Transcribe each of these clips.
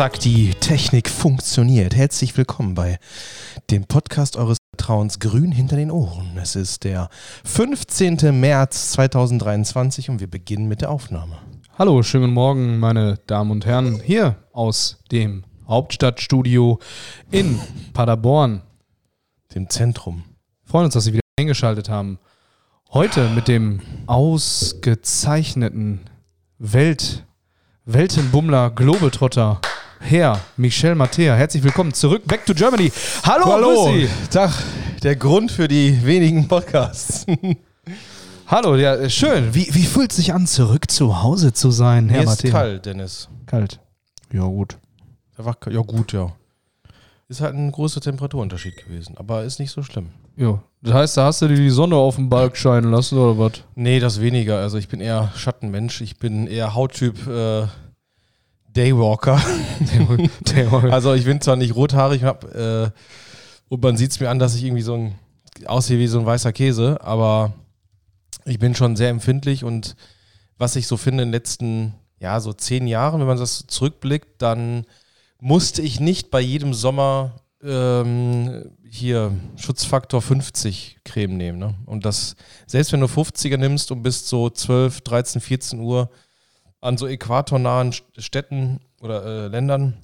Zack, die Technik funktioniert. Herzlich willkommen bei dem Podcast eures Vertrauens Grün hinter den Ohren. Es ist der 15. März 2023 und wir beginnen mit der Aufnahme. Hallo, schönen Morgen, meine Damen und Herren, hier aus dem Hauptstadtstudio in Paderborn. Dem Zentrum. Wir freuen uns, dass Sie wieder eingeschaltet haben. Heute mit dem ausgezeichneten Welt, Weltenbummler, Globetrotter, Herr Michel Mattea. Herzlich willkommen zurück, back to Germany. Hallo, Hallo. Tag, der Grund für die wenigen Podcasts. Hallo, ja, äh, schön. Wie, wie fühlt es sich an, zurück zu Hause zu sein, Herr Mir ist Mattea? kalt, Dennis. Kalt. Ja, gut. Ja gut, ja. Ist halt ein großer Temperaturunterschied gewesen, aber ist nicht so schlimm. Ja. Das heißt, da hast du dir die Sonne auf dem Balk scheinen lassen, oder was? Nee, das weniger. Also ich bin eher Schattenmensch. Ich bin eher Hauttyp äh, Daywalker. Also ich bin zwar nicht rothaarig, hab, äh, und man sieht es mir an, dass ich irgendwie so ein aussehe wie so ein weißer Käse, aber ich bin schon sehr empfindlich und was ich so finde in den letzten, ja, so zehn Jahren, wenn man das zurückblickt, dann musste ich nicht bei jedem Sommer ähm, hier Schutzfaktor 50 Creme nehmen. Ne? Und das, selbst wenn du 50er nimmst und bist so 12, 13, 14 Uhr an so äquatornahen St- Städten oder äh, Ländern,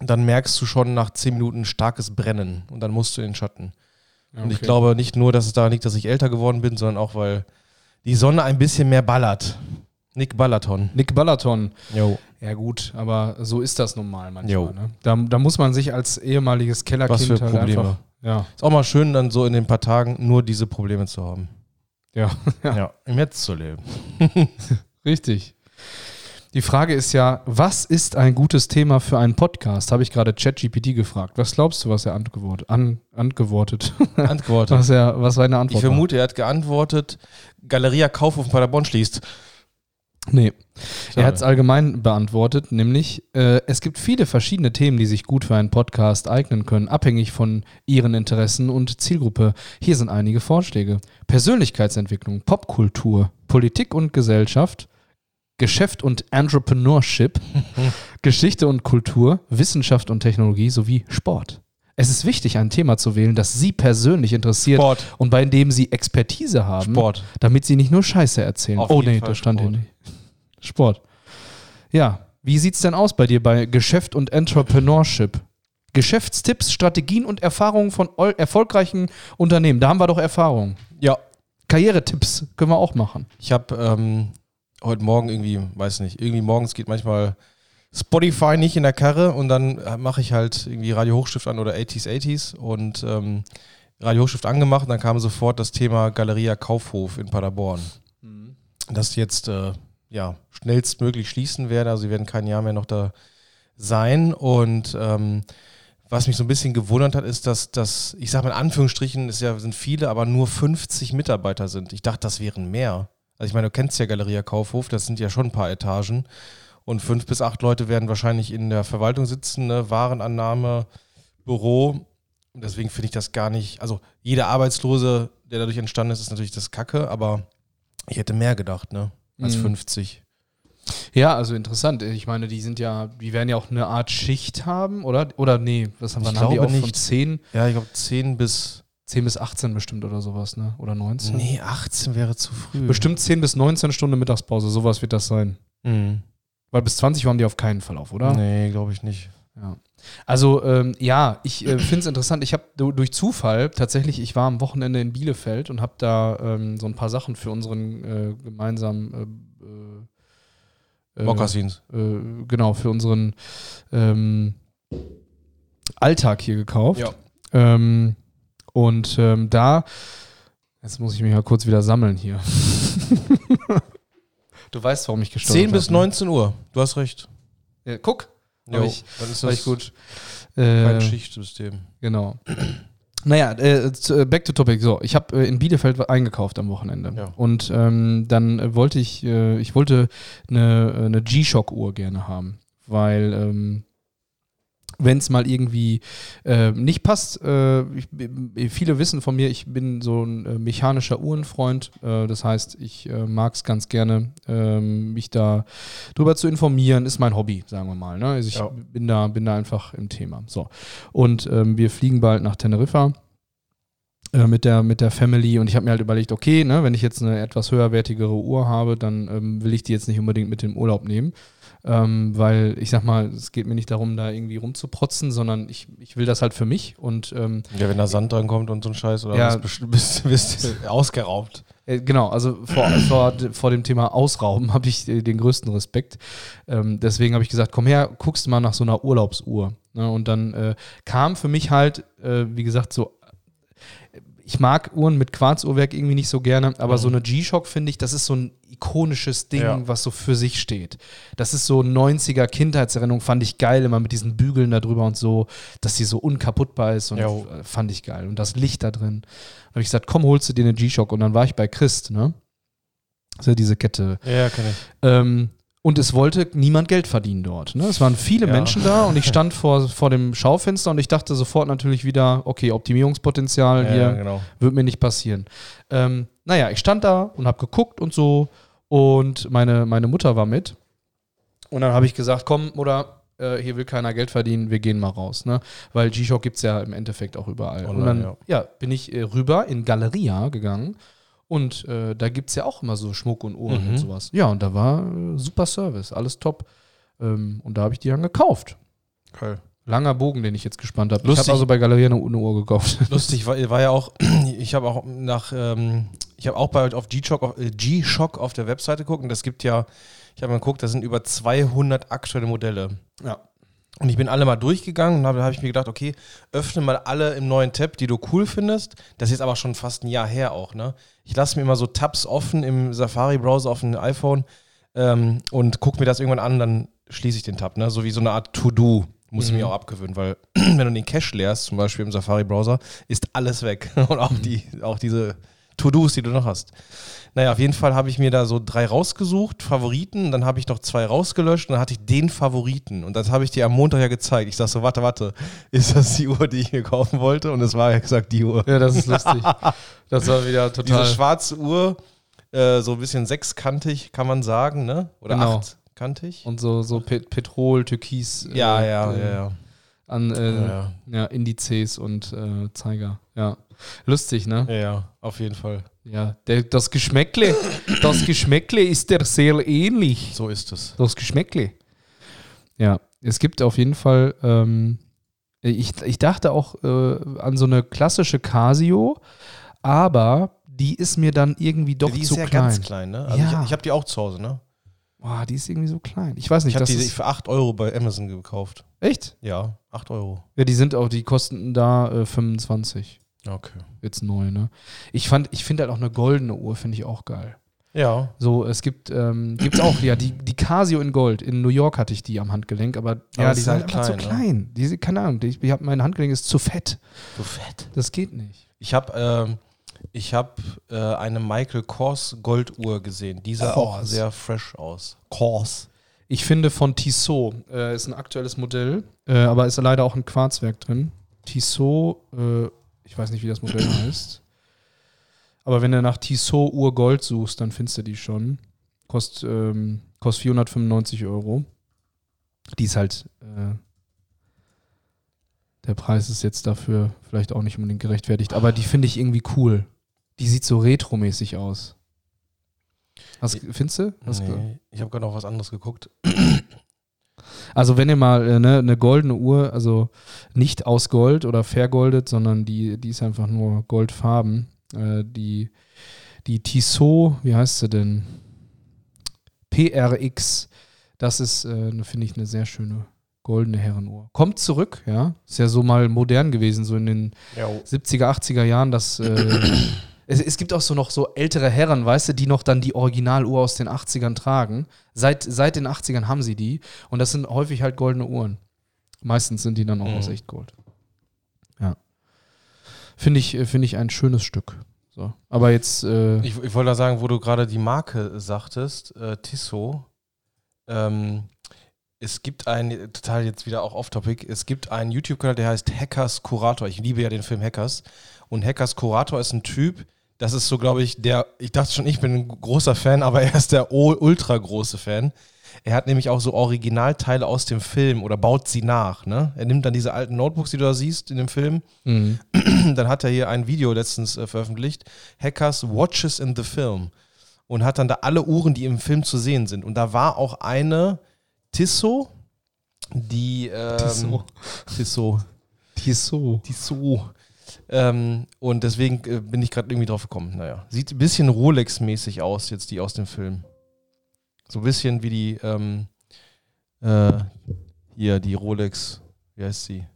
dann merkst du schon nach 10 Minuten starkes Brennen und dann musst du in den Schatten. Und ich glaube nicht nur, dass es daran liegt, dass ich älter geworden bin, sondern auch, weil die Sonne ein bisschen mehr ballert. Nick Ballaton. Nick Ballaton. Jo. Ja gut, aber so ist das nun mal manchmal. Ne? Da, da muss man sich als ehemaliges Kellerkind Was für halt Probleme. einfach... Ja, Ist auch mal schön, dann so in den paar Tagen nur diese Probleme zu haben. ja, Ja, im Jetzt zu leben. richtig. Die Frage ist ja, was ist ein gutes Thema für einen Podcast? Habe ich gerade ChatGPT gefragt. Was glaubst du, was er antwortet? An, antwortet. Antwortet. was, er, was seine Antwort Ich vermute, er hat geantwortet, Galeria Kaufhof Paderborn schließt. war? Nee. Schade. Er hat es allgemein beantwortet, nämlich äh, es gibt viele verschiedene Themen, die sich gut für einen Podcast eignen können, abhängig von ihren Interessen und Zielgruppe. Hier sind einige Vorschläge. Persönlichkeitsentwicklung, Popkultur, Politik und Gesellschaft, Geschäft und Entrepreneurship, Geschichte und Kultur, Wissenschaft und Technologie sowie Sport. Es ist wichtig, ein Thema zu wählen, das Sie persönlich interessiert Sport. und bei dem Sie Expertise haben Sport. damit sie nicht nur Scheiße erzählen. Auf oh nee, Fall das stand hier Sport. nicht. Sport. Ja, wie sieht's denn aus bei dir bei Geschäft und Entrepreneurship? Geschäftstipps, Strategien und Erfahrungen von ol- erfolgreichen Unternehmen. Da haben wir doch Erfahrung. Ja, Karrieretipps können wir auch machen. ich habe ähm, heute Morgen irgendwie, weiß nicht, irgendwie morgens geht manchmal Spotify nicht in der Karre und dann mache ich halt irgendwie Radio Hochstift an oder 80s 80s und ähm, Radio Hochstift angemacht und dann kam sofort das Thema Galeria Kaufhof in Paderborn. das jetzt äh, ja, schnellstmöglich schließen werden. Also sie werden kein Jahr mehr noch da sein. Und ähm, was mich so ein bisschen gewundert hat, ist, dass das, ich sage mal in Anführungsstrichen, es ja, sind viele, aber nur 50 Mitarbeiter sind. Ich dachte, das wären mehr. Also ich meine, du kennst ja Galeria Kaufhof, das sind ja schon ein paar Etagen. Und fünf bis acht Leute werden wahrscheinlich in der Verwaltung sitzen, ne? Warenannahme, Büro. Und deswegen finde ich das gar nicht, also jeder Arbeitslose, der dadurch entstanden ist, ist natürlich das Kacke, aber ich hätte mehr gedacht, ne? Als Mhm. 50. Ja, also interessant. Ich meine, die sind ja, die werden ja auch eine Art Schicht haben, oder? Oder nee, was haben, Ich wann haben die auch von nicht. 10, Ja, ich glaube 10 bis. 10 bis 18 bestimmt oder sowas, ne? Oder 19? Nee, 18 wäre zu früh. Bestimmt 10 bis 19 Stunden Mittagspause, sowas wird das sein. Mhm. Weil bis 20 waren die auf keinen Fall auf, oder? Nee, glaube ich nicht. Ja. Also ähm, ja, ich äh, finde es interessant. Ich habe durch Zufall tatsächlich, ich war am Wochenende in Bielefeld und habe da ähm, so ein paar Sachen für unseren äh, gemeinsamen äh, äh, Mokassins. äh, genau für unseren ähm, Alltag hier gekauft. Ja. Und ähm, da, jetzt muss ich mich mal kurz wieder sammeln hier. du weißt, warum ich gestolpert 10 bis hab, ne? 19 Uhr. Du hast recht. Ja, guck, Jo, ich- dann ist das gut. kein Äh, Schichtsystem. Genau. Naja, äh, äh, back to topic. So, ich habe äh, in Bielefeld eingekauft am Wochenende. Ja. Und ähm, dann äh, wollte ich, äh, ich wollte eine, äh, eine G-Shock-Uhr gerne haben, weil ähm, wenn es mal irgendwie äh, nicht passt. Äh, ich, viele wissen von mir, ich bin so ein äh, mechanischer Uhrenfreund. Äh, das heißt, ich äh, mag es ganz gerne, ähm, mich da drüber zu informieren. Ist mein Hobby, sagen wir mal. Ne? Also ich ja. bin, da, bin da einfach im Thema. So. Und ähm, wir fliegen bald nach Teneriffa äh, mit der, mit der Family und ich habe mir halt überlegt, okay, ne, wenn ich jetzt eine etwas höherwertigere Uhr habe, dann ähm, will ich die jetzt nicht unbedingt mit dem Urlaub nehmen ähm, weil ich sag mal, es geht mir nicht darum, da irgendwie rumzuprotzen, sondern ich, ich will das halt für mich und ähm, ja, wenn da Sand dran kommt und so ein Scheiß oder ja, bist, bist, bist ausgeraubt. Äh, genau, also vor, vor, vor dem Thema Ausrauben habe ich äh, den größten Respekt. Ähm, deswegen habe ich gesagt, komm her, guckst mal nach so einer Urlaubsuhr. Ne? Und dann äh, kam für mich halt, äh, wie gesagt, so ich mag Uhren mit Quarzuhrwerk irgendwie nicht so gerne, aber mhm. so eine G-Shock finde ich, das ist so ein ikonisches Ding, ja. was so für sich steht. Das ist so 90er Kindheitserinnerung, fand ich geil, immer mit diesen Bügeln da drüber und so, dass sie so unkaputtbar ist und jo. fand ich geil. Und das Licht da drin. Da habe ich gesagt, komm, holst du dir eine G-Shock und dann war ich bei Christ, ne? Also diese Kette. Ja, kann ich. Ähm, und es wollte niemand Geld verdienen dort. Ne? Es waren viele ja. Menschen da und ich stand vor, vor dem Schaufenster und ich dachte sofort natürlich wieder, okay, Optimierungspotenzial ja, hier genau. wird mir nicht passieren. Ähm, naja, ich stand da und habe geguckt und so und meine, meine Mutter war mit. Und dann habe ich gesagt, komm, Mutter, äh, hier will keiner Geld verdienen, wir gehen mal raus. Ne? Weil G-Shock gibt es ja im Endeffekt auch überall. Online, und dann ja. ja. bin ich äh, rüber in Galeria gegangen und äh, da gibt es ja auch immer so Schmuck und Uhren mhm. und sowas. Ja, und da war äh, super Service, alles top. Ähm, und da habe ich die dann gekauft. Geil. Langer Bogen, den ich jetzt gespannt habe. Ich habe also bei Galerie eine, eine, Uhr gekauft. Lustig, war, war ja auch, ich habe auch nach, ähm, ich habe auch bei auf G-Shock auf, äh, G-Shock auf der Webseite geguckt und das gibt ja, ich habe mal geguckt, da sind über 200 aktuelle Modelle. Ja. Und ich bin alle mal durchgegangen und habe hab ich mir gedacht, okay, öffne mal alle im neuen Tab, die du cool findest. Das ist jetzt aber schon fast ein Jahr her auch, ne? Ich lasse mir immer so Tabs offen im Safari-Browser auf dem iPhone ähm, und gucke mir das irgendwann an, dann schließe ich den Tab, ne? So wie so eine Art To-Do. Muss mhm. ich mir auch abgewöhnen, weil wenn du den Cache leerst, zum Beispiel im Safari-Browser, ist alles weg. und auch, die, auch diese To-Dos, die du noch hast. Naja, auf jeden Fall habe ich mir da so drei rausgesucht, Favoriten, dann habe ich noch zwei rausgelöscht und dann hatte ich den Favoriten. Und das habe ich dir am Montag ja gezeigt. Ich sage so, warte, warte, ist das die Uhr, die ich mir kaufen wollte? Und es war ja gesagt die Uhr. Ja, das ist lustig. das war wieder total. Diese schwarze Uhr, äh, so ein bisschen sechskantig, kann man sagen, ne? Oder genau. achtkantig. Und so, so Pet Petrol, Türkis. Äh, ja, ja, äh, ja, ja. An äh, ja. ja. Indizes und äh, Zeiger, ja. Lustig, ne? Ja, auf jeden Fall. Ja, der, das Geschmäckle, das Geschmäckle ist der sehr ähnlich. So ist es. Das Geschmäckle. Ja, es gibt auf jeden Fall, ähm, ich, ich dachte auch äh, an so eine klassische Casio, aber die ist mir dann irgendwie doch die zu klein. Die ist ja ganz klein, ne? Also ja. ich, ich habe die auch zu Hause, ne? Boah, die ist irgendwie so klein. Ich weiß nicht. Ich habe die für 8 Euro bei Amazon gekauft. Echt? Ja, 8 Euro. Ja, die sind auch, die kosten da äh, 25. Okay. Jetzt neu, ne? Ich fand, ich finde halt auch eine goldene Uhr, finde ich auch geil. Ja. So, es gibt, ähm, gibt's auch, ja, die, die Casio in Gold. In New York hatte ich die am Handgelenk, aber, ja, die sind halt klein, zu klein. Ne? Die, keine Ahnung, ich, ich hab, mein Handgelenk ist zu fett. Zu fett. Das geht nicht. Ich habe ähm, ich hab, äh, eine Michael Kors Golduhr gesehen. Die sah Kors. auch sehr fresh aus. Kors. Ich finde von Tissot, äh, ist ein aktuelles Modell, äh, aber ist leider auch ein Quarzwerk drin. Tissot, äh, ich weiß nicht, wie das Modell heißt. Aber wenn du nach Tissot Uhr Gold suchst, dann findest du die schon. Kost, ähm, kostet 495 Euro. Die ist halt. Äh, der Preis ist jetzt dafür vielleicht auch nicht unbedingt gerechtfertigt, aber die finde ich irgendwie cool. Die sieht so retromäßig aus. Was findest du? Nee, ich habe gerade noch was anderes geguckt. Also wenn ihr mal äh, ne, eine goldene Uhr, also nicht aus Gold oder vergoldet, sondern die, die ist einfach nur goldfarben, äh, die, die Tissot, wie heißt sie denn? PRX, das ist, äh, finde ich, eine sehr schöne goldene Herrenuhr. Kommt zurück, ja. Ist ja so mal modern gewesen, so in den jo. 70er, 80er Jahren, dass äh, es, es, gibt auch so noch so ältere Herren, weißt du, die noch dann die Originaluhr aus den 80ern tragen. Seit, seit den 80ern haben sie die. Und das sind häufig halt goldene Uhren. Meistens sind die dann auch mhm. aus Echtgold. Ja. Finde ich, find ich ein schönes Stück. So. Aber jetzt. Äh ich, ich wollte da sagen, wo du gerade die Marke sagtest, äh, Tissot. Ähm, Es gibt einen, total jetzt wieder auch off-topic, es gibt einen YouTube-Kanal, der heißt Hackers Kurator. Ich liebe ja den Film Hackers. Und Hackers Kurator ist ein Typ, das ist so, glaube ich, der, ich dachte schon, ich bin ein großer Fan, aber er ist der ultra große Fan. Er hat nämlich auch so Originalteile aus dem Film oder baut sie nach. Ne? Er nimmt dann diese alten Notebooks, die du da siehst in dem Film. Mhm. Dann hat er hier ein Video letztens äh, veröffentlicht: Hackers Watches in the Film. Und hat dann da alle Uhren, die im Film zu sehen sind. Und da war auch eine Tissot, die. Ähm, Tissot. Tissot. Tissot. Tissot. Ähm, und deswegen äh, bin ich gerade irgendwie drauf gekommen. Naja, sieht ein bisschen Rolex-mäßig aus, jetzt die aus dem Film. So ein bisschen wie die, ähm, äh, hier, die Rolex, wie heißt sie?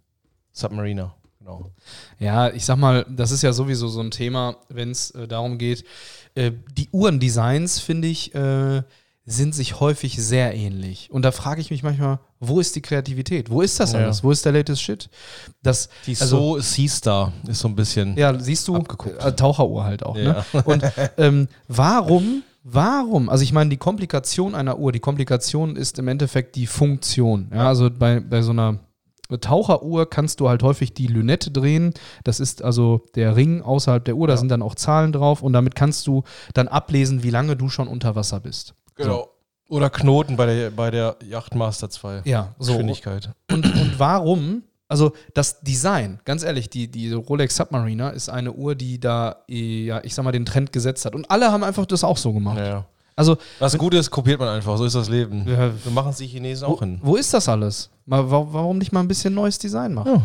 Submariner, genau. Ja, ich sag mal, das ist ja sowieso so ein Thema, wenn es äh, darum geht. Äh, die Uhrendesigns, finde ich, äh, sind sich häufig sehr ähnlich. Und da frage ich mich manchmal, wo ist die Kreativität? Wo ist das ja. alles? Wo ist der latest Shit? Das, die also, So Seastar ist so ein bisschen. Ja, siehst du, äh, Taucheruhr halt auch. Ne? Ja. Ne? Und ähm, warum Warum? Also ich meine, die Komplikation einer Uhr, die Komplikation ist im Endeffekt die Funktion. Ja, also bei, bei so einer Taucheruhr kannst du halt häufig die Lünette drehen. Das ist also der Ring außerhalb der Uhr, da ja. sind dann auch Zahlen drauf und damit kannst du dann ablesen, wie lange du schon unter Wasser bist. Genau. So. Oder Knoten bei der, bei der Yachtmaster 2. Ja, so. Geschwindigkeit. Und, und warum also das Design, ganz ehrlich, die, die Rolex Submariner ist eine Uhr, die da, ja, ich sag mal, den Trend gesetzt hat. Und alle haben einfach das auch so gemacht. Ja. Also, Was gut ist, kopiert man einfach. So ist das Leben. Ja, so machen es die Chinesen wo, auch hin. Wo ist das alles? Mal, warum nicht mal ein bisschen neues Design machen?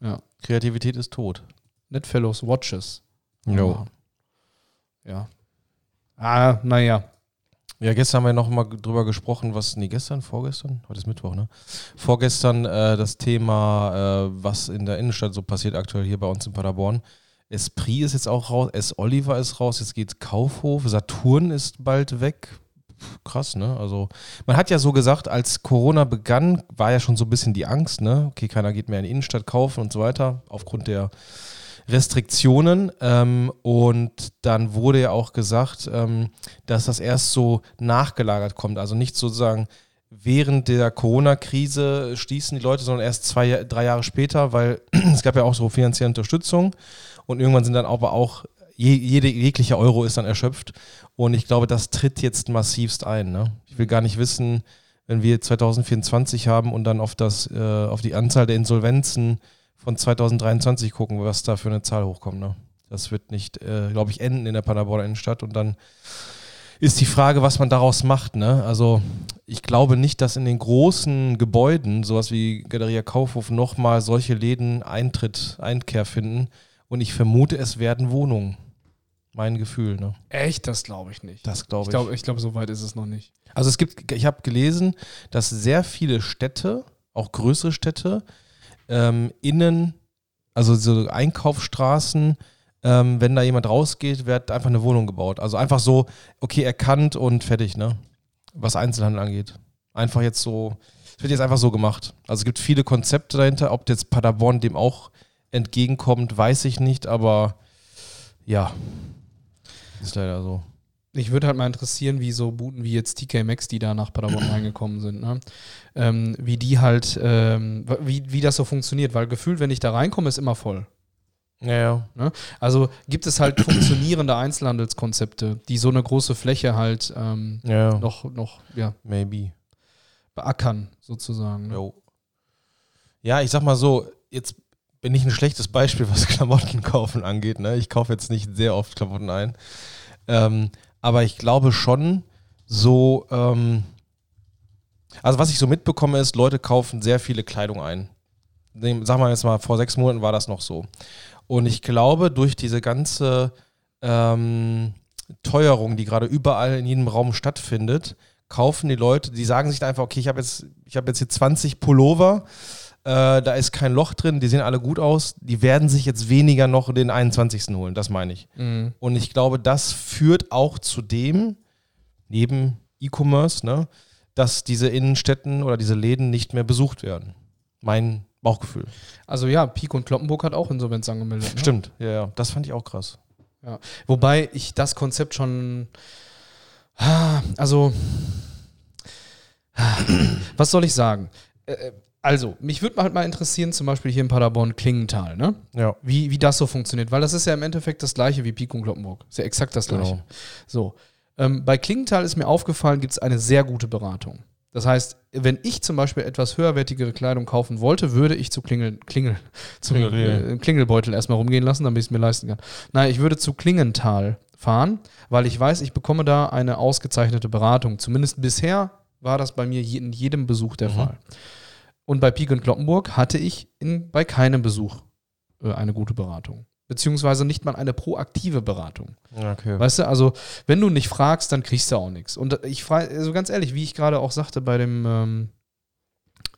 Ja. ja. Kreativität ist tot. Netfellows Watches. Jo. Ja. Ah, naja. Ja, gestern haben wir noch mal drüber gesprochen, was, nee, gestern, vorgestern? Heute ist Mittwoch, ne? Vorgestern äh, das Thema, äh, was in der Innenstadt so passiert aktuell hier bei uns in Paderborn. Esprit ist jetzt auch raus, S. Oliver ist raus, jetzt geht Kaufhof, Saturn ist bald weg. Krass, ne? Also, man hat ja so gesagt, als Corona begann, war ja schon so ein bisschen die Angst, ne? Okay, keiner geht mehr in die Innenstadt kaufen und so weiter, aufgrund der Restriktionen. Ähm, und dann wurde ja auch gesagt, ähm, dass das erst so nachgelagert kommt. Also nicht sozusagen während der Corona-Krise stießen die Leute, sondern erst zwei, drei Jahre später, weil es gab ja auch so finanzielle Unterstützung. Und irgendwann sind dann aber auch, jede, jegliche Euro ist dann erschöpft. Und ich glaube, das tritt jetzt massivst ein. Ne? Ich will gar nicht wissen, wenn wir 2024 haben und dann auf, das, äh, auf die Anzahl der Insolvenzen von 2023 gucken, was da für eine Zahl hochkommt. Ne? Das wird nicht, äh, glaube ich, enden in der Paderborner Innenstadt und dann ist die Frage, was man daraus macht. Ne? Also ich glaube nicht, dass in den großen Gebäuden, sowas wie Galeria Kaufhof, nochmal solche Läden Eintritt, Einkehr finden. Und ich vermute, es werden Wohnungen. Mein Gefühl. Ne? Echt? Das glaube ich nicht. Das glaube ich. Ich glaube, ich glaub, so weit ist es noch nicht. Also es gibt, ich habe gelesen, dass sehr viele Städte, auch größere Städte, ähm, innen, also so Einkaufsstraßen, ähm, wenn da jemand rausgeht, wird einfach eine Wohnung gebaut. Also einfach so, okay, erkannt und fertig, ne? Was Einzelhandel angeht. Einfach jetzt so, es wird jetzt einfach so gemacht. Also es gibt viele Konzepte dahinter. Ob jetzt Paderborn dem auch entgegenkommt, weiß ich nicht, aber ja, ist leider so. Ich würde halt mal interessieren, wie so Buden wie jetzt TK Maxx, die da nach Paderborn reingekommen sind, ne? ähm, wie die halt, ähm, wie, wie das so funktioniert, weil gefühlt, wenn ich da reinkomme, ist immer voll. Ja, ja. Ne? Also gibt es halt funktionierende Einzelhandelskonzepte, die so eine große Fläche halt ähm, ja. noch, noch, ja. Maybe. Beackern, sozusagen. Ne? Ja, ich sag mal so, jetzt bin ich ein schlechtes Beispiel, was Klamotten kaufen angeht. Ne? Ich kaufe jetzt nicht sehr oft Klamotten ein. Ähm, aber ich glaube schon, so, ähm, also was ich so mitbekomme ist, Leute kaufen sehr viele Kleidung ein. Sagen wir jetzt mal, vor sechs Monaten war das noch so. Und ich glaube, durch diese ganze ähm, Teuerung, die gerade überall in jedem Raum stattfindet, kaufen die Leute, die sagen sich einfach, okay, ich habe jetzt, ich habe jetzt hier 20 Pullover, äh, da ist kein Loch drin, die sehen alle gut aus, die werden sich jetzt weniger noch den 21. holen, das meine ich. Mhm. Und ich glaube, das führt auch zu dem, neben E-Commerce, ne, dass diese Innenstädten oder diese Läden nicht mehr besucht werden. Mein Bauchgefühl. Also ja, Peak und Kloppenburg hat auch Insolvenz angemeldet. Ne? Stimmt, ja, ja. Das fand ich auch krass. Ja. Wobei ich das Konzept schon. Ah, also Was soll ich sagen? Also, mich würde halt mal interessieren, zum Beispiel hier in Paderborn Klingenthal, ne? Ja. Wie, wie das so funktioniert, weil das ist ja im Endeffekt das gleiche wie Pik und Kloppenburg. Ist ja exakt das gleiche. Genau. So. Ähm, bei Klingenthal ist mir aufgefallen, gibt es eine sehr gute Beratung. Das heißt, wenn ich zum Beispiel etwas höherwertigere Kleidung kaufen wollte, würde ich zu Klingel, Klingel, zum äh, Klingelbeutel erstmal rumgehen lassen, damit ich es mir leisten kann. Nein, ich würde zu Klingenthal fahren, weil ich weiß, ich bekomme da eine ausgezeichnete Beratung. Zumindest bisher war das bei mir in jedem Besuch der Mhm. Fall. Und bei Pik und Kloppenburg hatte ich in, bei keinem Besuch äh, eine gute Beratung. Beziehungsweise nicht mal eine proaktive Beratung. Okay. Weißt du, also wenn du nicht fragst, dann kriegst du auch nichts. Und ich frage, also ganz ehrlich, wie ich gerade auch sagte bei dem, ähm,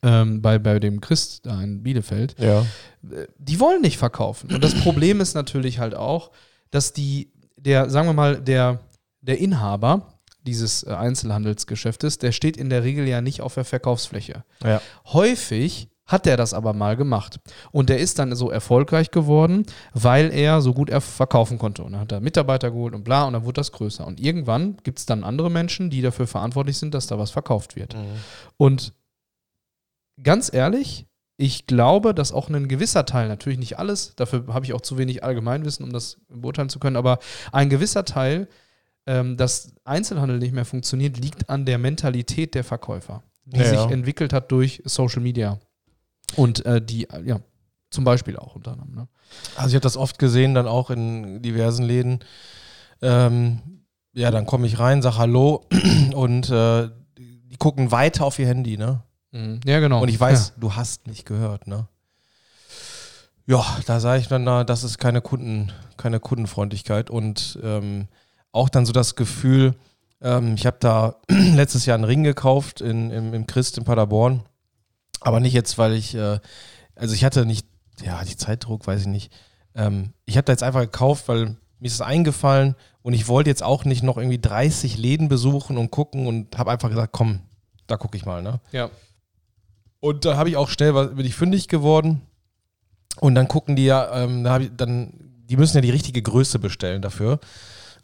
ähm, bei, bei dem Christ da in Bielefeld, Ja. äh, die wollen nicht verkaufen. Und das Problem ist natürlich halt auch, dass die, der, sagen wir mal, der, der Inhaber dieses äh, Einzelhandelsgeschäftes, der steht in der Regel ja nicht auf der Verkaufsfläche. Ja. Häufig hat er das aber mal gemacht. Und der ist dann so erfolgreich geworden, weil er so gut er verkaufen konnte. Und dann hat er Mitarbeiter geholt und bla, und dann wurde das größer. Und irgendwann gibt es dann andere Menschen, die dafür verantwortlich sind, dass da was verkauft wird. Mhm. Und ganz ehrlich, ich glaube, dass auch ein gewisser Teil, natürlich nicht alles, dafür habe ich auch zu wenig Allgemeinwissen, um das beurteilen zu können, aber ein gewisser Teil, ähm, dass Einzelhandel nicht mehr funktioniert, liegt an der Mentalität der Verkäufer, die Ja, sich ja. entwickelt hat durch Social Media. Und äh, die, ja, zum Beispiel auch unter anderem. Ne? Also ich habe das oft gesehen, dann auch in diversen Läden. Ähm, ja, dann komme ich rein, sag Hallo und äh, die gucken weiter auf ihr Handy, ne? Ja, genau. Und ich weiß, du hast nicht gehört, ne? Ja, da sage ich dann, na, das ist keine Kunden, keine Kundenfreundlichkeit und ähm, auch dann so das Gefühl, ähm, ich habe da letztes Jahr einen Ring gekauft in, im, im Christ in Paderborn, aber nicht jetzt, weil ich, äh, also ich hatte nicht, ja, die Zeitdruck, weiß ich nicht. Ähm, ich habe da jetzt einfach gekauft, weil mir ist es eingefallen und ich wollte jetzt auch nicht noch irgendwie 30 Läden besuchen und gucken und habe einfach gesagt, komm, da gucke ich mal, ne? ja. Und da habe ich auch schnell, was- bin ich fündig geworden. Und dann gucken die ja, ähm, da ich dann, die müssen ja die richtige Größe bestellen dafür.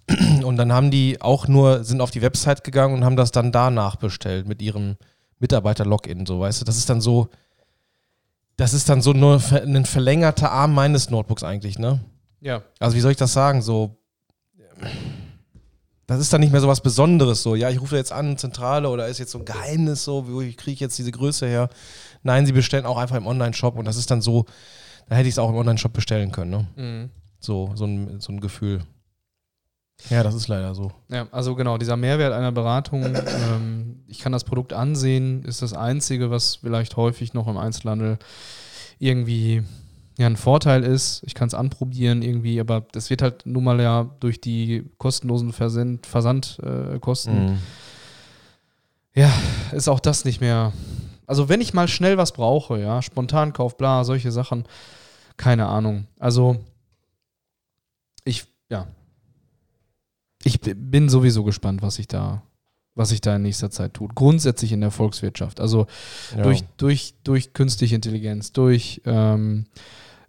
Und dann haben die auch nur, sind auf die Website gegangen und haben das dann danach bestellt mit ihrem Mitarbeiter-Login, so weißt du. Das ist dann so, das ist dann so nur ein verlängerter Arm meines Notebooks eigentlich, ne? Ja. Also wie soll ich das sagen? So, das ist dann nicht mehr so was Besonderes. So, ja, ich rufe da jetzt an, Zentrale oder ist jetzt so ein Geheimnis so, wo ich kriege ich jetzt diese Größe her? Nein, sie bestellen auch einfach im Online-Shop und das ist dann so, da hätte ich es auch im Online-Shop bestellen können. Ne? Mhm. So, so ein, so ein Gefühl. Ja, das ist leider so. Ja, also genau, dieser Mehrwert einer Beratung, ähm, ich kann das Produkt ansehen, ist das Einzige, was vielleicht häufig noch im Einzelhandel irgendwie ja, ein Vorteil ist. Ich kann es anprobieren irgendwie, aber das wird halt nun mal ja durch die kostenlosen Versand, Versandkosten, äh, Mhm. ja, ist auch das nicht mehr. Also wenn ich mal schnell was brauche, ja, Spontankauf, bla, solche Sachen, keine Ahnung. Also ich, ja, ich bin sowieso gespannt, was sich da, was sich da in nächster Zeit tut. Grundsätzlich in der Volkswirtschaft. Also Ja. durch, durch, durch künstliche Intelligenz, durch ähm,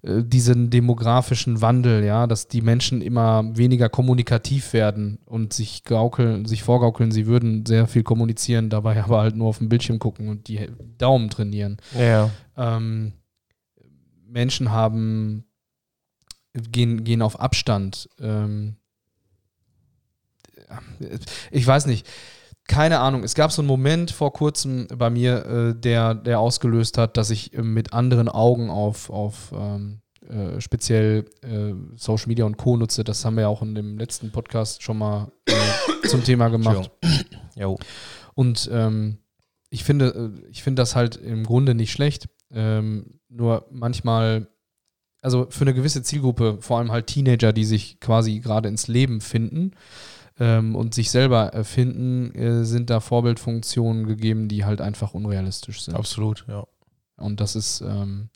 äh, diesen demografischen Wandel, ja, dass die Menschen immer weniger kommunikativ werden und sich gaukeln, sich vorgaukeln, sie würden sehr viel kommunizieren, dabei aber halt nur auf den Bildschirm gucken und die Daumen trainieren. ja. Ähm, Menschen haben gehen, gehen auf Abstand. Ähm, ich weiß nicht. Keine Ahnung. Es gab so einen Moment vor kurzem bei mir, äh, der, der ausgelöst hat, dass ich äh, mit anderen Augen auf, auf ähm, äh, speziell äh, Social Media und Co. nutze. Das haben wir ja auch in dem letzten Podcast schon mal äh, zum Thema gemacht. Jo. Und ähm, ich finde, äh, ich finde das halt im Grunde nicht schlecht. Ähm, nur manchmal, also für eine gewisse Zielgruppe, vor allem halt Teenager, die sich quasi gerade ins Leben finden ähm, und sich selber erfinden, äh, sind da Vorbildfunktionen gegeben, die halt einfach unrealistisch sind. Absolut, ja. Und das ist, ähm,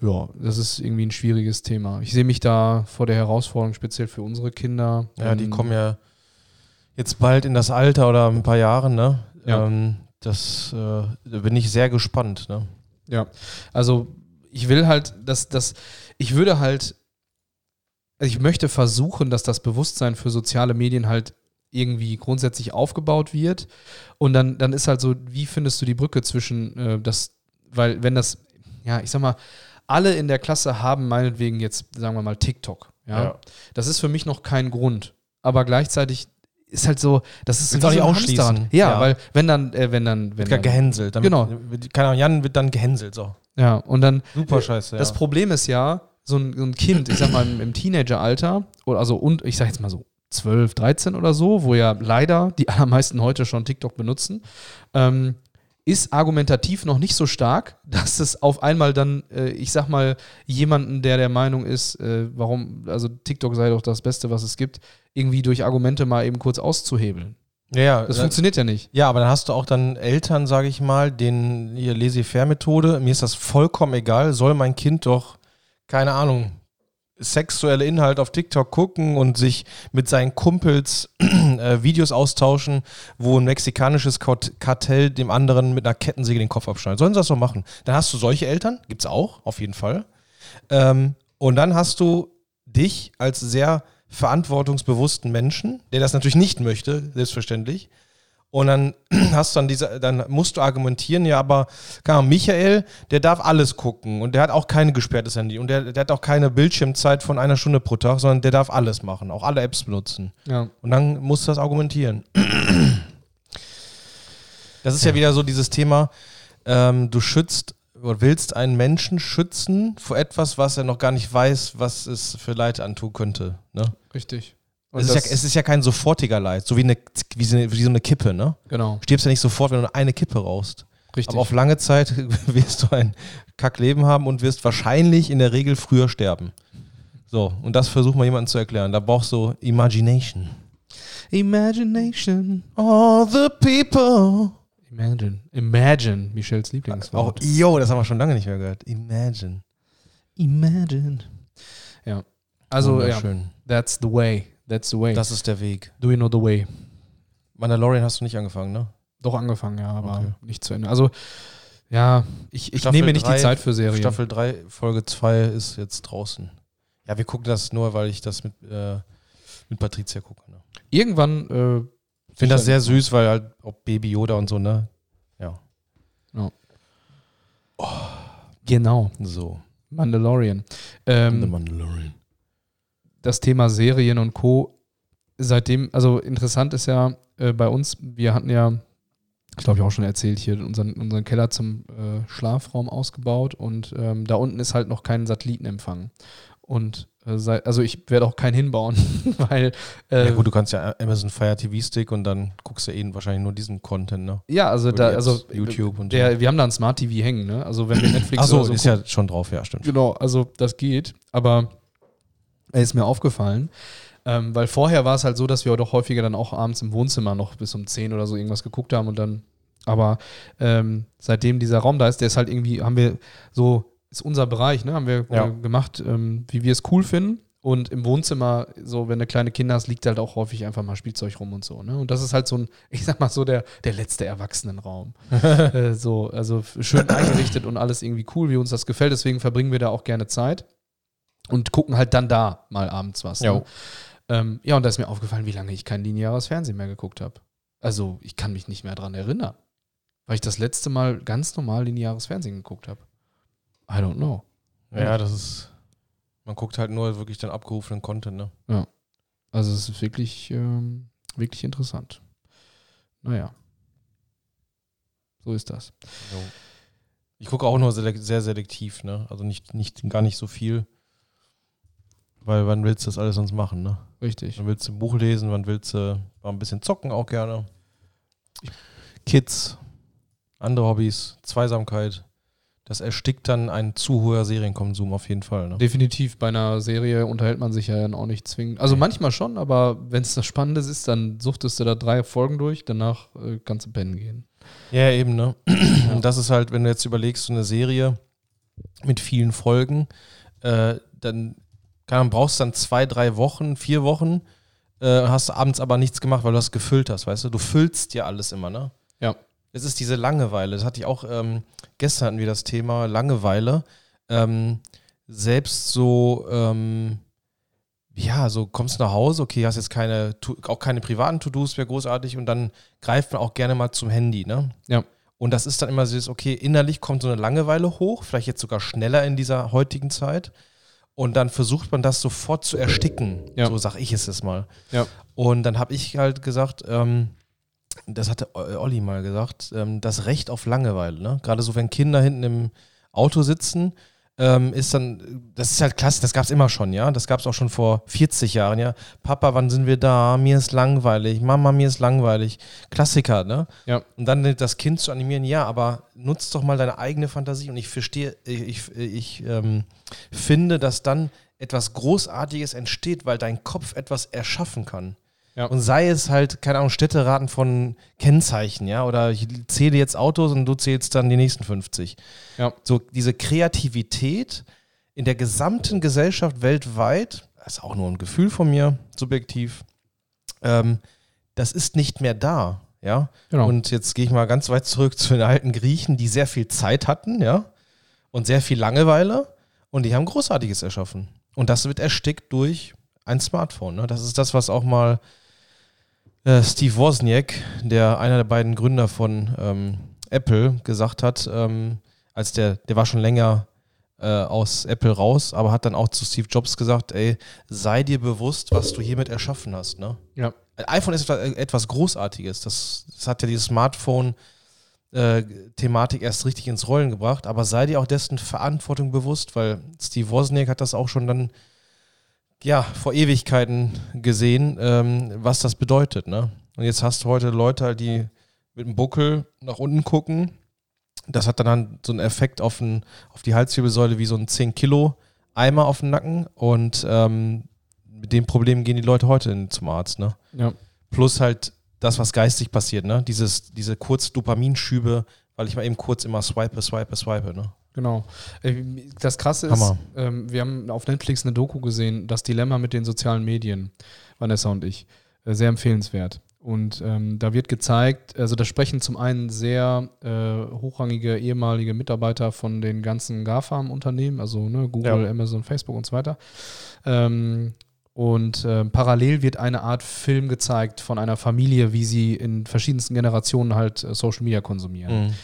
ja, das ist irgendwie ein schwieriges Thema. Ich sehe mich da vor der Herausforderung, speziell für unsere Kinder. Ja, die Ähm, kommen ja jetzt bald in das Alter oder ein paar Jahre, ne? Ja. Ähm, das äh, da bin ich sehr gespannt, ne? Ja, also ich will halt, dass das, ich würde halt, also ich möchte versuchen, dass das Bewusstsein für soziale Medien halt irgendwie grundsätzlich aufgebaut wird. Und dann, dann ist halt so, wie findest du die Brücke zwischen äh, das, weil wenn das, ja, ich sag mal, alle in der Klasse haben meinetwegen jetzt, sagen wir mal, TikTok. Ja? ja. Das ist für mich noch kein Grund. Aber gleichzeitig ist halt so, das ist so auch nicht ausschließen. Ja, ja, weil wenn dann, äh, wenn dann, wenn dann, gehänselt. Damit, genau. Keine Ahnung, Jan wird dann gehänselt, so. Ja, und dann. Super scheiße, ja. Das Problem ist ja, so ein, so ein Kind, ich sag mal im, im Teenageralter, oder also und ich sag jetzt mal so 12, 13 oder so, wo ja leider die allermeisten heute schon TikTok benutzen, ähm, ist argumentativ noch nicht so stark, dass es auf einmal dann, äh, ich sag mal, jemanden, der der Meinung ist, äh, warum, also TikTok sei doch das Beste, was es gibt, irgendwie durch Argumente mal eben kurz auszuhebeln. Ja, ja. Das äh, funktioniert ja nicht. Ja, aber dann hast du auch dann Eltern, sage ich mal, denen ihr Laissez-faire-Methode, mir ist das vollkommen egal, soll mein Kind doch, keine Ahnung, sexuelle Inhalt auf TikTok gucken und sich mit seinen Kumpels äh, Videos austauschen, wo ein mexikanisches Kartell dem anderen mit einer Kettensäge den Kopf abschneidet. Sollen sie das so machen? Dann hast du solche Eltern, gibt es auch, auf jeden Fall. Ähm, und dann hast du dich als sehr verantwortungsbewussten Menschen, der das natürlich nicht möchte, selbstverständlich, und dann hast du dann diese, dann musst du argumentieren, ja, aber kann Michael, der darf alles gucken und der hat auch keine gesperrtes Handy und der, der hat auch keine Bildschirmzeit von einer Stunde pro Tag, sondern der darf alles machen, auch alle Apps benutzen. Ja. Und dann musst du das argumentieren. Das ist ja, ja wieder so dieses Thema, ähm, du schützt oder willst einen Menschen schützen vor etwas, was er noch gar nicht weiß, was es für Leid antun könnte. Ne? Richtig. Es ist, ja, es ist, ja, kein sofortiger Leid, so wie, eine, wie, so eine, wie so eine Kippe, ne? Genau. Stirbst ja nicht sofort, wenn du eine Kippe rauchst. Richtig. Aber auf lange Zeit wirst du ein Kackleben haben und wirst wahrscheinlich in der Regel früher sterben. So, und das versucht mal jemandem zu erklären. Da brauchst du Imagination. Imagination. All the people. Imagine. Imagine, Michels Lieblingswort. Auch, yo, das haben wir schon lange nicht mehr gehört. Imagine. Imagine. Ja. Also, ja, that's the way. That's the way. Das ist der Weg. Do you know the way? Mandalorian hast du nicht angefangen, ne? Doch angefangen, ja, aber okay. nicht zu Ende. Also, ja, ich, ich nehme mir nicht drei, die Zeit für Serien. Staffel 3, Folge 2 ist jetzt draußen. Ja, wir gucken das nur, weil ich das mit, äh, mit Patricia gucke. Ne? Irgendwann. Äh, ich finde das sehr süß, weil halt auch Baby Yoda und so, ne? Ja. ja. Oh. Genau. So. Mandalorian. Ähm, The Mandalorian das Thema Serien und Co. seitdem, also interessant ist ja äh, bei uns, wir hatten ja, ich glaube ich auch schon erzählt, hier unseren, unseren Keller zum äh, Schlafraum ausgebaut und ähm, da unten ist halt noch kein Satellitenempfang. Und äh, sei, also ich werde auch keinen hinbauen, weil. Äh, ja gut, du kannst ja Amazon Fire TV Stick und dann guckst du eh wahrscheinlich nur diesen Content, ne? Ja, also da, also YouTube und der, so. Wir haben da ein Smart TV hängen, ne? Also wenn wir Netflix. Achso, so ist gucken, ja schon drauf, ja, stimmt. Genau, also das geht, aber ist mir aufgefallen. Ähm, weil vorher war es halt so, dass wir doch häufiger dann auch abends im Wohnzimmer noch bis um 10 oder so irgendwas geguckt haben und dann, aber ähm, seitdem dieser Raum da ist, der ist halt irgendwie, haben wir so, ist unser Bereich, ne, haben wir ja. gemacht, ähm, wie wir es cool finden. Und im Wohnzimmer, so wenn du kleine Kinder hast, liegt halt auch häufig einfach mal Spielzeug rum und so. Ne? Und das ist halt so ein, ich sag mal so, der, der letzte Erwachsenenraum. äh, so, also schön eingerichtet und alles irgendwie cool, wie uns das gefällt. Deswegen verbringen wir da auch gerne Zeit und gucken halt dann da mal abends was. Ne? Ähm, ja, und da ist mir aufgefallen, wie lange ich kein lineares Fernsehen mehr geguckt habe. Also, ich kann mich nicht mehr daran erinnern. Weil ich das letzte Mal ganz normal lineares Fernsehen geguckt habe. I don't know. Ja, das ist. Man guckt halt nur wirklich den abgerufenen Content, ne? Ja. Also, es ist wirklich, ähm, wirklich interessant. Naja. So ist das. Ich gucke auch nur sehr selektiv, ne? Also nicht, nicht, gar nicht so viel. Weil wann willst du das alles sonst machen, ne? Richtig. Wann willst du ein Buch lesen, wann willst du mal ein bisschen zocken auch gerne. Kids, andere Hobbys, Zweisamkeit. Das erstickt dann ein zu hoher Serienkonsum auf jeden Fall. Ne? Definitiv. Bei einer Serie unterhält man sich ja dann auch nicht zwingend. Also manchmal schon, aber wenn es das Spannendes ist, dann suchtest du da drei Folgen durch, danach äh, kannst du pennen gehen. Ja, eben, ne? Und das ist halt, wenn du jetzt überlegst, so eine Serie mit vielen Folgen, äh, dann dann brauchst du dann zwei, drei Wochen, vier Wochen, äh, hast abends aber nichts gemacht, weil du das gefüllt hast, weißt du? Du füllst dir alles immer, ne? Ja. Es ist diese Langeweile. Das hatte ich auch, ähm, gestern hatten wir das Thema Langeweile. Ähm, selbst so ähm, ja, so kommst du nach Hause, okay, hast jetzt keine, auch keine privaten To-Dos, wäre großartig und dann greift man auch gerne mal zum Handy, ne? Ja. Und das ist dann immer so, okay, innerlich kommt so eine Langeweile hoch, vielleicht jetzt sogar schneller in dieser heutigen Zeit. Und dann versucht man das sofort zu ersticken. Ja. So sag ich es jetzt mal. Ja. Und dann habe ich halt gesagt, ähm, das hatte Olli mal gesagt, ähm, das Recht auf Langeweile. Ne? Gerade so, wenn Kinder hinten im Auto sitzen ähm, ist dann, das ist halt klasse, das gab es immer schon, ja. Das gab es auch schon vor 40 Jahren, ja. Papa, wann sind wir da? Mir ist langweilig. Mama, mir ist langweilig. Klassiker, ne? Ja. Und dann das Kind zu animieren, ja, aber nutzt doch mal deine eigene Fantasie. Und ich verstehe, ich, ich, ich ähm, finde, dass dann etwas Großartiges entsteht, weil dein Kopf etwas erschaffen kann. Ja. Und sei es halt, keine Ahnung, Städteraten von Kennzeichen, ja, oder ich zähle jetzt Autos und du zählst dann die nächsten 50. Ja. So diese Kreativität in der gesamten Gesellschaft weltweit, das ist auch nur ein Gefühl von mir, subjektiv, ähm, das ist nicht mehr da, ja. Genau. Und jetzt gehe ich mal ganz weit zurück zu den alten Griechen, die sehr viel Zeit hatten, ja, und sehr viel Langeweile und die haben Großartiges erschaffen. Und das wird erstickt durch ein Smartphone. Ne? Das ist das, was auch mal äh, Steve Wozniak, der einer der beiden Gründer von ähm, Apple, gesagt hat, ähm, als der, der war schon länger äh, aus Apple raus, aber hat dann auch zu Steve Jobs gesagt, ey, sei dir bewusst, was du hiermit erschaffen hast. Ne? Ja. Ein iPhone ist etwas Großartiges. Das, das hat ja dieses Smartphone äh, erst richtig ins Rollen gebracht, aber sei dir auch dessen Verantwortung bewusst, weil Steve Wozniak hat das auch schon dann ja, vor Ewigkeiten gesehen, ähm, was das bedeutet. Ne? Und jetzt hast du heute Leute, die mit dem Buckel nach unten gucken. Das hat dann, so einen Effekt auf, ein, auf die Halswirbelsäule wie so ein 10 Kilo Eimer auf den Nacken. Und ähm, mit dem Problem gehen die Leute heute zum Arzt. Ne? Ja. Plus halt das, was geistig passiert. Ne? Dieses, diese kurz Dopaminschübe, weil ich mal eben kurz immer swipe, swipe, swipe. Ne? Genau. Äh, das Krasse ist, ähm, wir haben auf Netflix eine Doku gesehen, das Dilemma mit den sozialen Medien, Vanessa und ich. Äh, sehr empfehlenswert. Und ähm, da wird gezeigt, also da sprechen zum einen sehr äh, hochrangige ehemalige Mitarbeiter von den ganzen GAFAM-Unternehmen, also ne, Google, ja. Amazon, Facebook und so weiter. Ähm, und äh, parallel wird eine Art Film gezeigt von einer Familie, wie sie in verschiedensten Generationen halt äh, Social Media konsumieren. Mhm.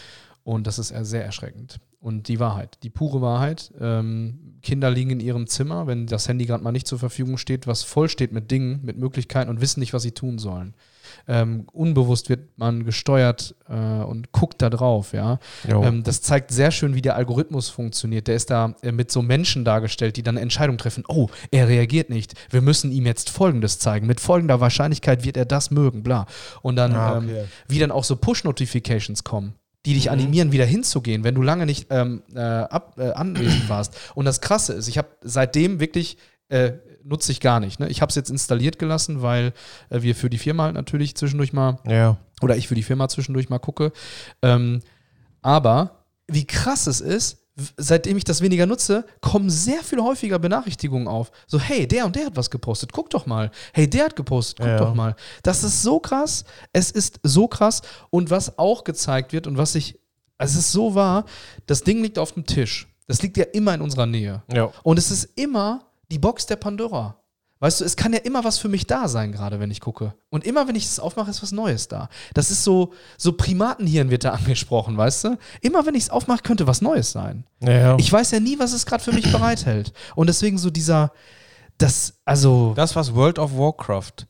Und das ist sehr erschreckend. Und die Wahrheit, die pure Wahrheit. Ähm, Kinder liegen in ihrem Zimmer, wenn das Handy gerade mal nicht zur Verfügung steht, was voll steht mit Dingen, mit Möglichkeiten und wissen nicht, was sie tun sollen. Ähm, unbewusst wird man gesteuert äh, und guckt da drauf, ja. Ähm, das zeigt sehr schön, wie der Algorithmus funktioniert. Der ist da äh, mit so Menschen dargestellt, die dann Entscheidungen treffen. Oh, er reagiert nicht. Wir müssen ihm jetzt Folgendes zeigen. Mit folgender Wahrscheinlichkeit wird er das mögen, bla. Und dann, ah, okay. ähm, wie dann auch so Push-Notifications kommen die dich mhm. animieren, wieder hinzugehen, wenn du lange nicht ähm, äh, ab, äh, anwesend warst. Und das Krasse ist, ich habe seitdem wirklich äh, nutze ich gar nicht. Ne? Ich habe es jetzt installiert gelassen, weil äh, wir für die Firma halt natürlich zwischendurch mal ja. oder ich für die Firma zwischendurch mal gucke. Ähm, aber wie krass es ist, seitdem ich das weniger nutze, kommen sehr viel häufiger Benachrichtigungen auf. So, hey, der und der hat was gepostet, guck doch mal. Hey, der hat gepostet, guck ja. doch mal. Das ist so krass. Es ist so krass. Und was auch gezeigt wird und was ich, es ist so wahr, das Ding liegt auf dem Tisch. Das liegt ja immer in unserer Nähe. Ja. Und es ist immer die Box der Pandora. Weißt du, es kann ja immer was für mich da sein, gerade wenn ich gucke. Und immer, wenn ich es aufmache, ist was Neues da. Das ist so, so Primatenhirn wird da angesprochen, weißt du? Immer, wenn ich es aufmache, könnte was Neues sein. Ja. Ich weiß ja nie, was es gerade für mich bereithält. Und deswegen so dieser, das, also. Das, was World of Warcraft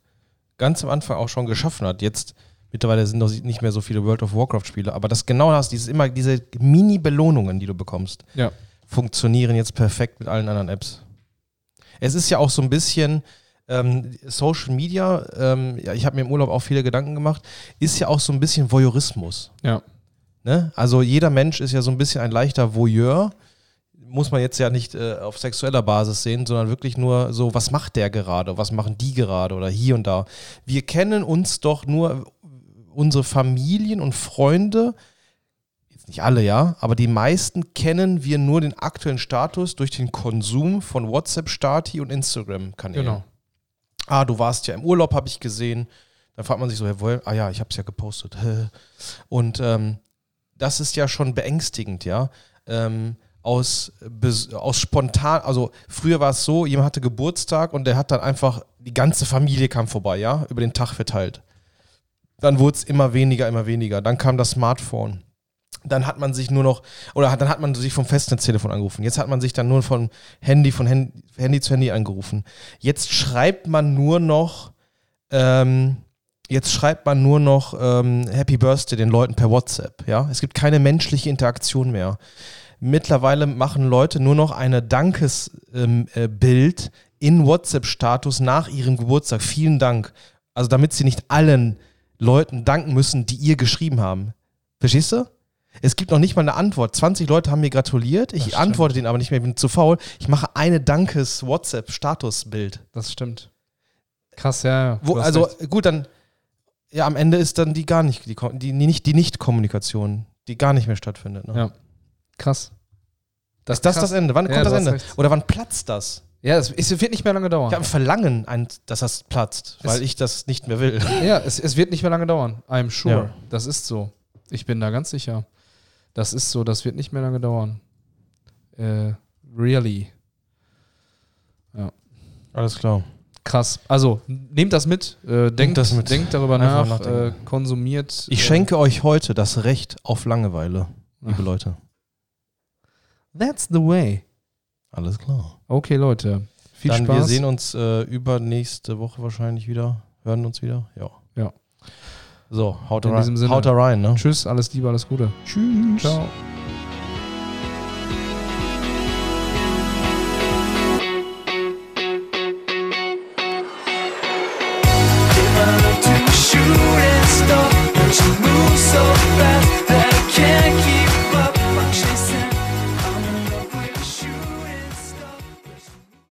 ganz am Anfang auch schon geschaffen hat, jetzt mittlerweile sind noch nicht mehr so viele World of Warcraft-Spiele, aber das genau das, dieses immer, diese Mini-Belohnungen, die du bekommst, ja. funktionieren jetzt perfekt mit allen anderen Apps es ist ja auch so ein bisschen ähm, Social Media, ähm, ja, ich habe mir im Urlaub auch viele Gedanken gemacht, ist ja auch so ein bisschen Voyeurismus. Ja. Ne? Also jeder Mensch ist ja so ein bisschen ein leichter Voyeur. Muss man jetzt ja nicht äh, auf sexueller Basis sehen, sondern wirklich nur so, was macht der gerade, was machen die gerade oder hier und da. Wir kennen uns doch nur unsere Familien und Freunde nicht alle, ja, aber die meisten kennen wir nur den aktuellen Status durch den Konsum von WhatsApp-Stati und Instagram-Kanälen. Genau. Ah, du warst ja im Urlaub, habe ich gesehen. Dann fragt man sich so, ah ja, ich habe es ja gepostet. Und ähm, das ist ja schon beängstigend, ja. Ähm, aus, aus spontan, also früher war es so, jemand hatte Geburtstag und der hat dann einfach, die ganze Familie kam vorbei, ja, über den Tag verteilt. Dann wurde es immer weniger, immer weniger. Dann kam das Smartphone. Dann hat man sich nur noch, oder hat, dann hat man sich vom Festnetztelefon angerufen. Jetzt hat man sich dann nur von Handy, von Handy, Handy zu Handy angerufen. Jetzt schreibt man nur noch, ähm, jetzt schreibt man nur noch ähm, Happy Birthday den Leuten per WhatsApp. Ja, es gibt keine menschliche Interaktion mehr. Mittlerweile machen Leute nur noch eine Dankesbild ähm, äh, in WhatsApp-Status nach ihrem Geburtstag. Vielen Dank. Also damit sie nicht allen Leuten danken müssen, die ihr geschrieben haben. Verstehst du? Es gibt noch nicht mal eine Antwort. 20 Leute haben mir gratuliert. Ich antworte denen aber nicht mehr, ich bin zu faul. Ich mache eine Dankes-WhatsApp-Statusbild. Das stimmt. Krass, ja. Wo, also recht. gut, dann, ja, am Ende ist dann die gar nicht, die, die, nicht, die Nicht-Kommunikation, die gar nicht mehr stattfindet. Ne? Ja. Krass. Das ist das krass. das Ende? Wann ja, kommt das Ende? Recht. Oder wann platzt das? Ja, es, wird nicht mehr lange dauern. Ich habe ein Verlangen, ein, dass das platzt, weil es, ich das nicht mehr will. Ja, es, es wird nicht mehr lange dauern. I'm sure. Ja. Das ist so. Ich bin da ganz sicher. Das ist so, das wird nicht mehr lange dauern. Äh, really. Ja. Alles klar. Krass. Also, nehmt das mit. Äh, denkt, das mit. denkt darüber Einfach nach, äh, konsumiert. Ich schenke äh, euch heute das Recht auf Langeweile, liebe Leute. That's the way. Alles klar. Okay, Leute. Viel Dann Spaß. Wir sehen uns äh, übernächste Woche wahrscheinlich wieder. Hören uns wieder. Ja. Ja. So, haut rein. Haut rein, ne? Tschüss, alles Liebe, alles Gute. Tschüss. Ciao.